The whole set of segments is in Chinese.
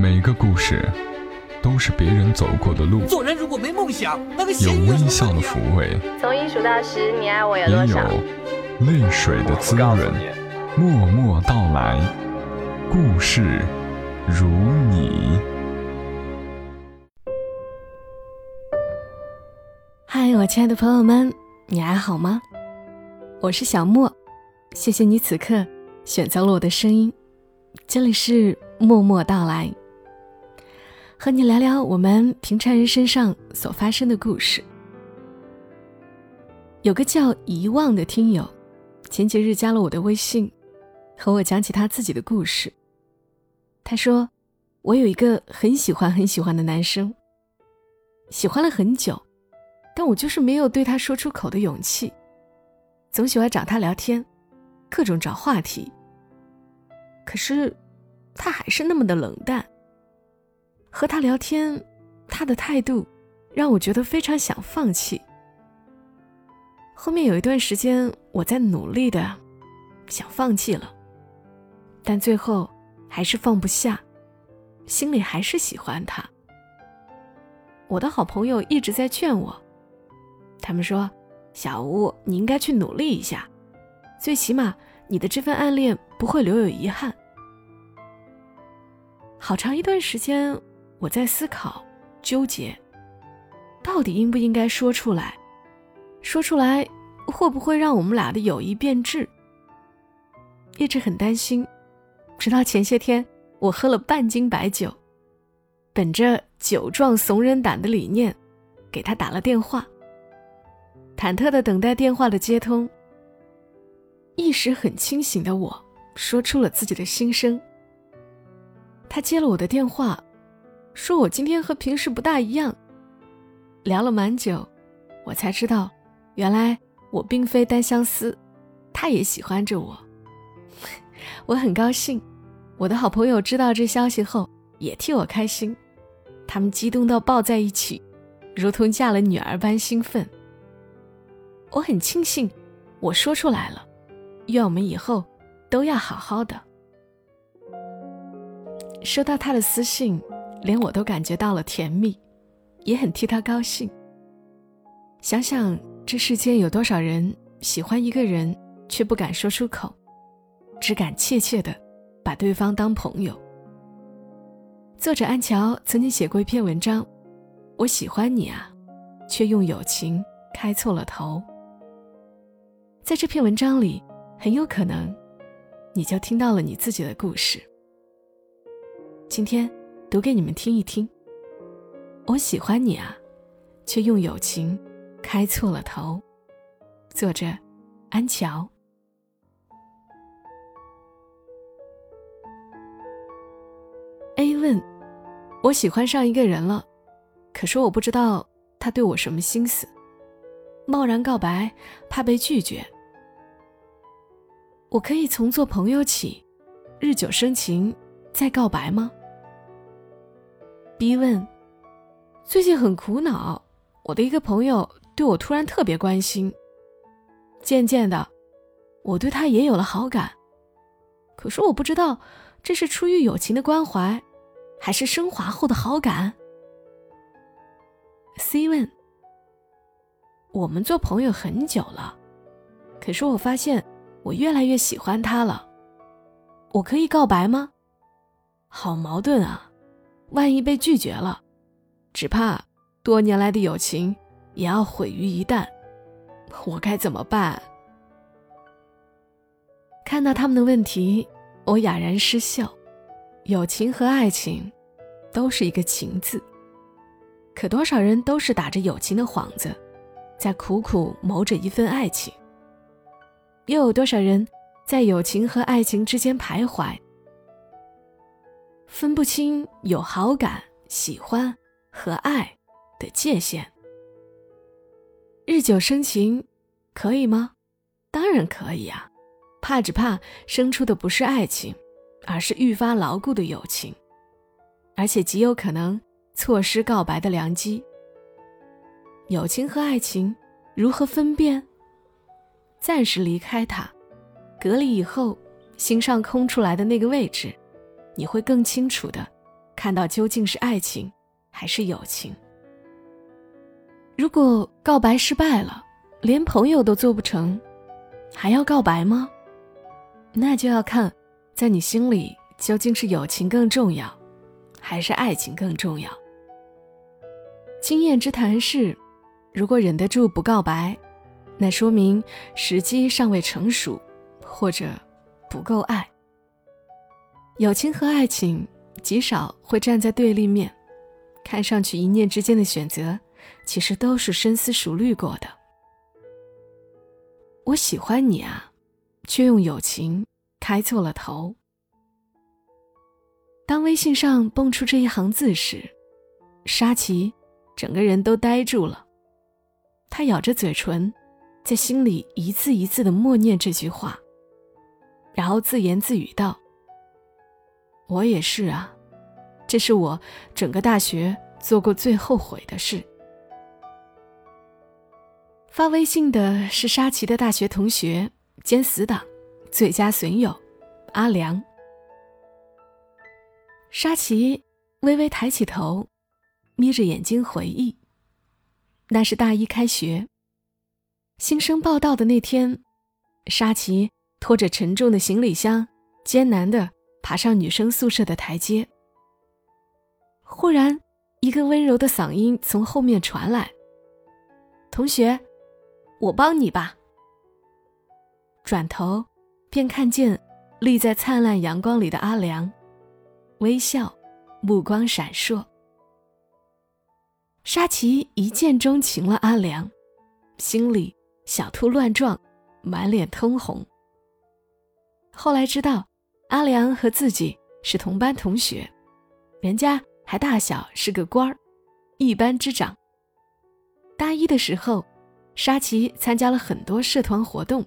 每个故事都是别人走过的路，做人如果没梦想，那个有微笑的抚慰，从一数到十，你爱我有也多少？有泪水的滋润。默默到来，故事如你。嗨，我亲爱的朋友们，你还好吗？我是小莫，谢谢你此刻选择了我的声音。这里是默默到来，和你聊聊我们平常人身上所发生的故事。有个叫遗忘的听友，前几日加了我的微信，和我讲起他自己的故事。他说：“我有一个很喜欢很喜欢的男生，喜欢了很久，但我就是没有对他说出口的勇气，总喜欢找他聊天，各种找话题。可是，他还是那么的冷淡。和他聊天，他的态度让我觉得非常想放弃。后面有一段时间，我在努力的想放弃了，但最后还是放不下，心里还是喜欢他。我的好朋友一直在劝我，他们说：“小吴，你应该去努力一下，最起码你的这份暗恋不会留有遗憾。”好长一段时间，我在思考、纠结，到底应不应该说出来？说出来会不会让我们俩的友谊变质？一直很担心，直到前些天，我喝了半斤白酒，本着酒壮怂人胆的理念，给他打了电话。忐忑的等待电话的接通，意识很清醒的我说出了自己的心声。他接了我的电话，说我今天和平时不大一样。聊了蛮久，我才知道，原来我并非单相思，他也喜欢着我。我很高兴，我的好朋友知道这消息后也替我开心，他们激动到抱在一起，如同嫁了女儿般兴奋。我很庆幸我说出来了，愿我们以后都要好好的。收到他的私信，连我都感觉到了甜蜜，也很替他高兴。想想这世间有多少人喜欢一个人，却不敢说出口，只敢怯怯的把对方当朋友。作者安乔曾经写过一篇文章：“我喜欢你啊，却用友情开错了头。”在这篇文章里，很有可能，你就听到了你自己的故事。今天读给你们听一听。我喜欢你啊，却用友情开错了头。作者安乔。A 问：我喜欢上一个人了，可是我不知道他对我什么心思，贸然告白怕被拒绝。我可以从做朋友起，日久生情，再告白吗？逼问：最近很苦恼，我的一个朋友对我突然特别关心，渐渐的，我对他也有了好感。可是我不知道，这是出于友情的关怀，还是升华后的好感。C 问：我们做朋友很久了，可是我发现。我越来越喜欢他了，我可以告白吗？好矛盾啊！万一被拒绝了，只怕多年来的友情也要毁于一旦，我该怎么办？看到他们的问题，我哑然失笑。友情和爱情，都是一个“情”字，可多少人都是打着友情的幌子，在苦苦谋着一份爱情。又有多少人在友情和爱情之间徘徊，分不清有好感、喜欢和爱的界限？日久生情，可以吗？当然可以啊！怕只怕生出的不是爱情，而是愈发牢固的友情，而且极有可能错失告白的良机。友情和爱情如何分辨？暂时离开他，隔离以后，心上空出来的那个位置，你会更清楚的看到究竟是爱情还是友情。如果告白失败了，连朋友都做不成，还要告白吗？那就要看，在你心里究竟是友情更重要，还是爱情更重要。经验之谈是，如果忍得住不告白，那说明时机尚未成熟，或者不够爱。友情和爱情极少会站在对立面，看上去一念之间的选择，其实都是深思熟虑过的。我喜欢你啊，却用友情开错了头。当微信上蹦出这一行字时，沙琪整个人都呆住了。他咬着嘴唇，在心里一字一字的默念这句话，然后自言自语道：“我也是啊，这是我整个大学做过最后悔的事。”发微信的是沙琪的大学同学兼死党、最佳损友阿良。沙琪微微抬起头，眯着眼睛回忆：“那是大一开学，新生报道的那天，沙琪拖着沉重的行李箱，艰难的爬上女生宿舍的台阶。忽然，一个温柔的嗓音从后面传来：‘同学。’”我帮你吧。转头，便看见立在灿烂阳光里的阿良，微笑，目光闪烁。沙琪一见钟情了阿良，心里小兔乱撞，满脸通红。后来知道，阿良和自己是同班同学，人家还大小是个官儿，一班之长。大一的时候。沙琪参加了很多社团活动，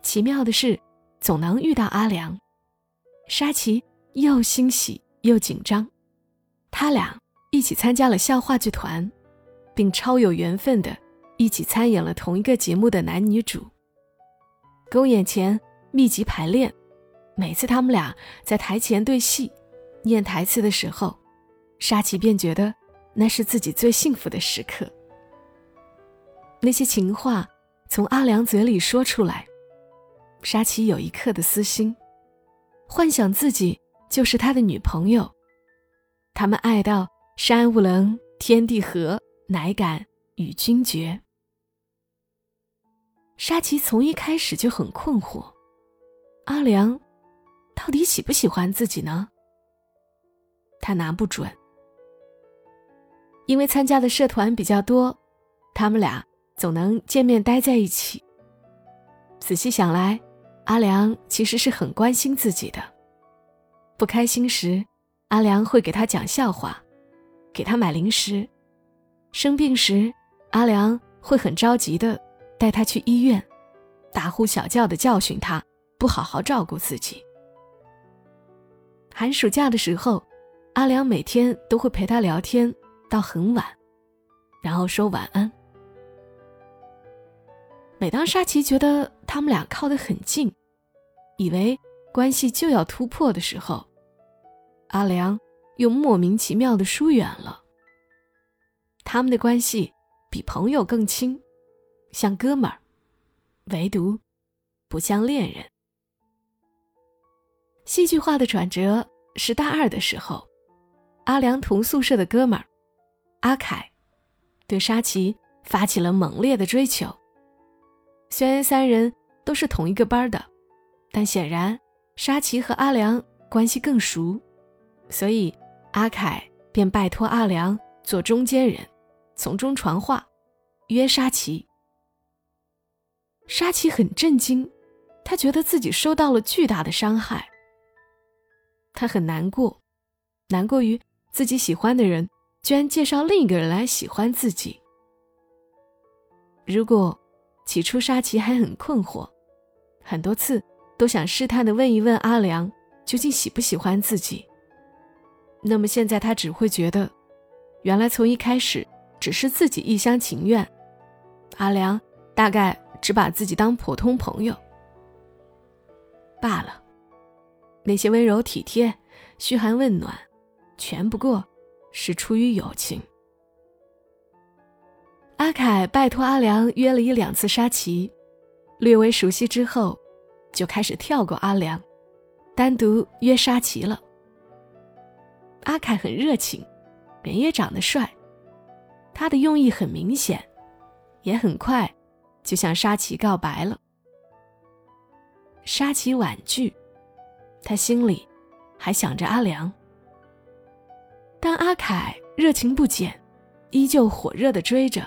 奇妙的是，总能遇到阿良。沙琪又欣喜又紧张，他俩一起参加了校话剧团，并超有缘分的一起参演了同一个节目的男女主。公演前密集排练，每次他们俩在台前对戏、念台词的时候，沙琪便觉得那是自己最幸福的时刻。那些情话从阿良嘴里说出来，沙琪有一刻的私心，幻想自己就是他的女朋友。他们爱到山无棱，天地合，乃敢与君绝。沙琪从一开始就很困惑，阿良到底喜不喜欢自己呢？他拿不准，因为参加的社团比较多，他们俩。总能见面待在一起。仔细想来，阿良其实是很关心自己的。不开心时，阿良会给他讲笑话，给他买零食；生病时，阿良会很着急的带他去医院，大呼小叫的教训他不好好照顾自己。寒暑假的时候，阿良每天都会陪他聊天到很晚，然后说晚安。每当沙琪觉得他们俩靠得很近，以为关系就要突破的时候，阿良又莫名其妙的疏远了。他们的关系比朋友更亲，像哥们儿，唯独不像恋人。戏剧化的转折是大二的时候，阿良同宿舍的哥们儿阿凯对沙琪发起了猛烈的追求。虽然三人都是同一个班的，但显然沙琪和阿良关系更熟，所以阿凯便拜托阿良做中间人，从中传话，约沙琪。沙琪很震惊，他觉得自己受到了巨大的伤害，他很难过，难过于自己喜欢的人居然介绍另一个人来喜欢自己。如果。起初，沙琪还很困惑，很多次都想试探的问一问阿良究竟喜不喜欢自己。那么现在，他只会觉得，原来从一开始只是自己一厢情愿，阿良大概只把自己当普通朋友罢了。那些温柔体贴、嘘寒问暖，全不过是出于友情。阿凯拜托阿良约了一两次沙琪，略微熟悉之后，就开始跳过阿良，单独约沙琪了。阿凯很热情，人也长得帅，他的用意很明显，也很快就向沙琪告白了。沙琪婉拒，他心里还想着阿良，但阿凯热情不减，依旧火热的追着，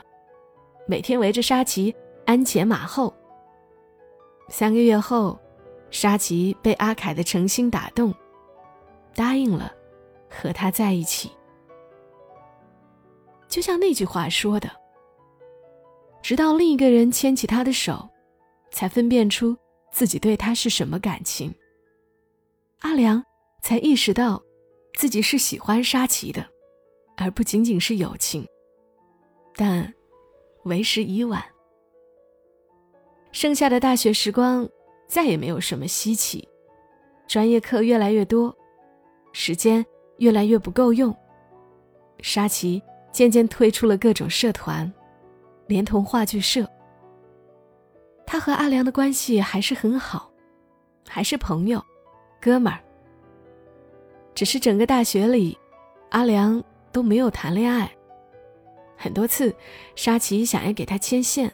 每天围着沙琪鞍前马后。三个月后，沙琪被阿凯的诚心打动，答应了。和他在一起，就像那句话说的：“直到另一个人牵起他的手，才分辨出自己对他是什么感情。”阿良才意识到，自己是喜欢沙琪的，而不仅仅是友情。但为时已晚，剩下的大学时光再也没有什么稀奇，专业课越来越多，时间。越来越不够用，沙琪渐渐退出了各种社团，连同话剧社。他和阿良的关系还是很好，还是朋友、哥们儿。只是整个大学里，阿良都没有谈恋爱。很多次，沙琪想要给他牵线，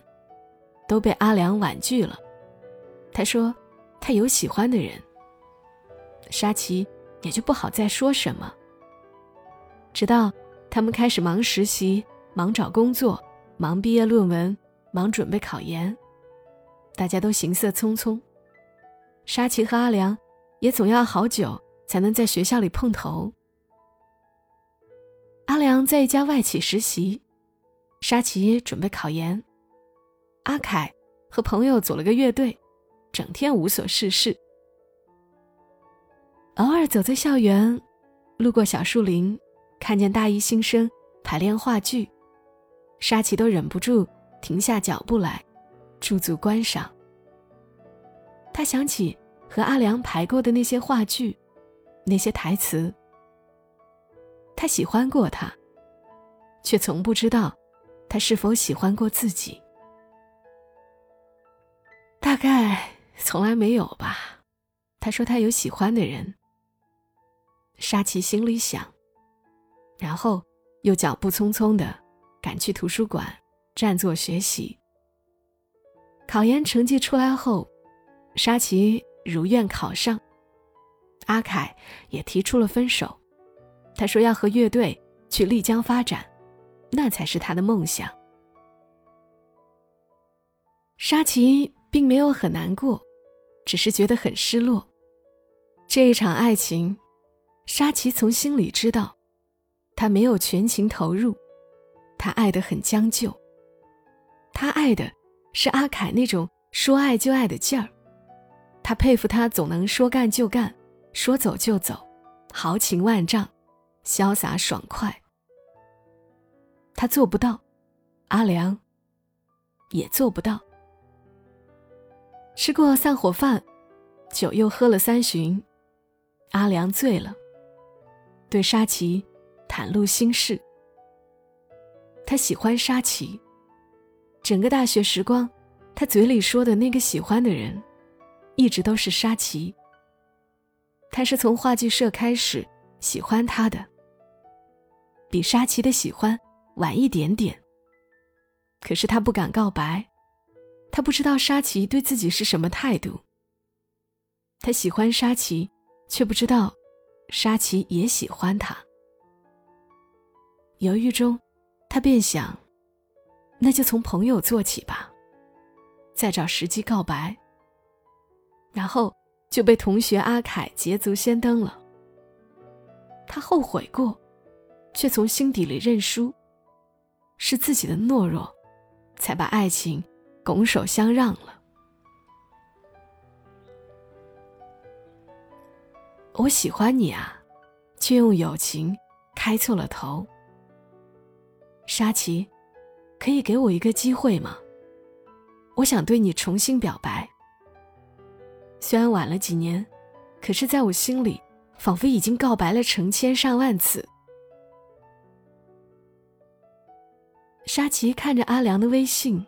都被阿良婉拒了。他说他有喜欢的人。沙琪。也就不好再说什么。直到他们开始忙实习、忙找工作、忙毕业论文、忙准备考研，大家都行色匆匆。沙琪和阿良也总要好久才能在学校里碰头。阿良在一家外企实习，沙琪准备考研，阿凯和朋友组了个乐队，整天无所事事。偶尔走在校园，路过小树林，看见大一新生排练话剧，沙琪都忍不住停下脚步来，驻足观赏。他想起和阿良排过的那些话剧，那些台词。他喜欢过他，却从不知道他是否喜欢过自己。大概从来没有吧。他说他有喜欢的人。沙琪心里想，然后又脚步匆匆的赶去图书馆，占座学习。考研成绩出来后，沙琪如愿考上。阿凯也提出了分手，他说要和乐队去丽江发展，那才是他的梦想。沙琪并没有很难过，只是觉得很失落。这一场爱情。沙琪从心里知道，他没有全情投入，他爱得很将就。他爱的是阿凯那种说爱就爱的劲儿，他佩服他总能说干就干，说走就走，豪情万丈，潇洒爽快。他做不到，阿良也做不到。吃过散伙饭，酒又喝了三巡，阿良醉了。对沙琪袒露心事。他喜欢沙琪。整个大学时光，他嘴里说的那个喜欢的人，一直都是沙琪。他是从话剧社开始喜欢他的，比沙琪的喜欢晚一点点。可是他不敢告白，他不知道沙琪对自己是什么态度。他喜欢沙琪，却不知道。沙琪也喜欢他，犹豫中，他便想，那就从朋友做起吧，再找时机告白。然后就被同学阿凯捷足先登了。他后悔过，却从心底里认输，是自己的懦弱，才把爱情拱手相让了。我喜欢你啊，却用友情开错了头。沙琪，可以给我一个机会吗？我想对你重新表白。虽然晚了几年，可是在我心里仿佛已经告白了成千上万次。沙琪看着阿良的微信，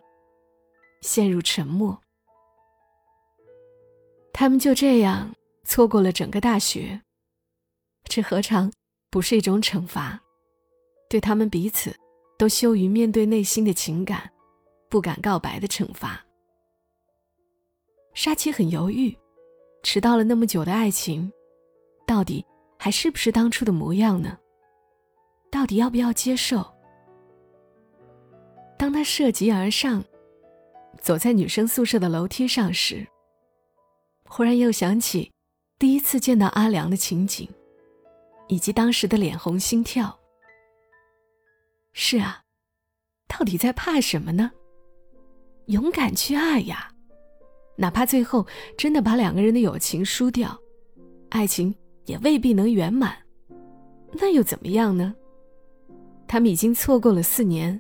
陷入沉默。他们就这样错过了整个大学，这何尝不是一种惩罚？对他们彼此都羞于面对内心的情感，不敢告白的惩罚。沙琪很犹豫，迟到了那么久的爱情，到底还是不是当初的模样呢？到底要不要接受？当他涉级而上，走在女生宿舍的楼梯上时，忽然又想起第一次见到阿良的情景，以及当时的脸红心跳。是啊，到底在怕什么呢？勇敢去爱呀，哪怕最后真的把两个人的友情输掉，爱情也未必能圆满，那又怎么样呢？他们已经错过了四年，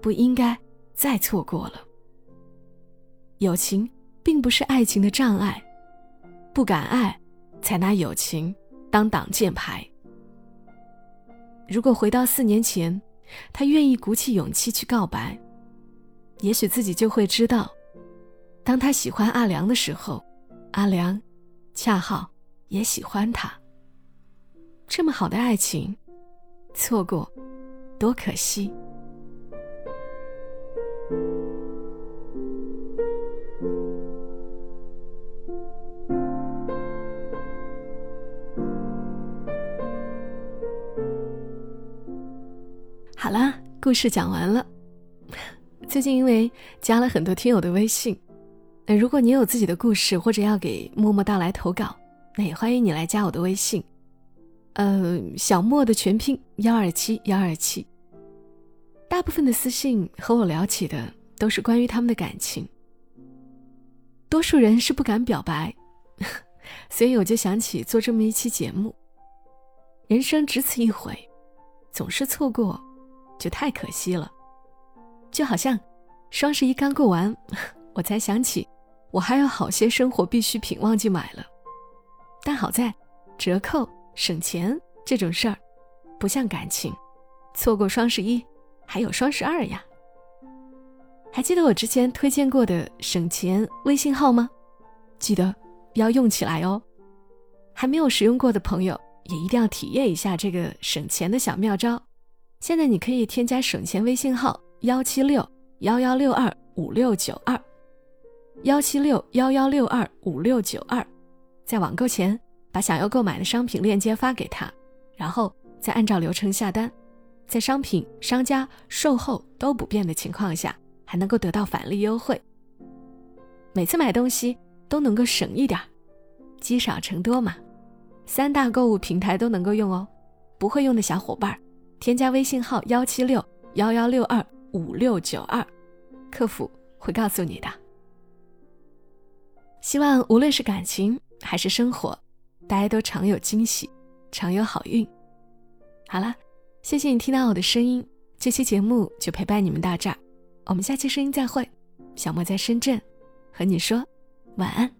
不应该再错过了。友情并不是爱情的障碍。不敢爱，才拿友情当挡箭牌。如果回到四年前，他愿意鼓起勇气去告白，也许自己就会知道，当他喜欢阿良的时候，阿良恰好也喜欢他。这么好的爱情，错过，多可惜。好啦，故事讲完了。最近因为加了很多听友的微信，如果你有自己的故事或者要给默默到来投稿，那也欢迎你来加我的微信，呃，小莫的全拼幺二七幺二七。大部分的私信和我聊起的都是关于他们的感情，多数人是不敢表白，所以我就想起做这么一期节目。人生只此一回，总是错过。就太可惜了，就好像双十一刚过完，我才想起我还有好些生活必需品忘记买了。但好在折扣省钱这种事儿，不像感情，错过双十一还有双十二呀。还记得我之前推荐过的省钱微信号吗？记得要用起来哦。还没有使用过的朋友，也一定要体验一下这个省钱的小妙招。现在你可以添加省钱微信号幺七六幺幺六二五六九二，幺七六幺幺六二五六九二，在网购前把想要购买的商品链接发给他，然后再按照流程下单，在商品商家售后都不变的情况下，还能够得到返利优惠。每次买东西都能够省一点积少成多嘛。三大购物平台都能够用哦，不会用的小伙伴。添加微信号幺七六幺幺六二五六九二，客服会告诉你的。希望无论是感情还是生活，大家都常有惊喜，常有好运。好了，谢谢你听到我的声音，这期节目就陪伴你们到这儿，我们下期声音再会。小莫在深圳，和你说晚安。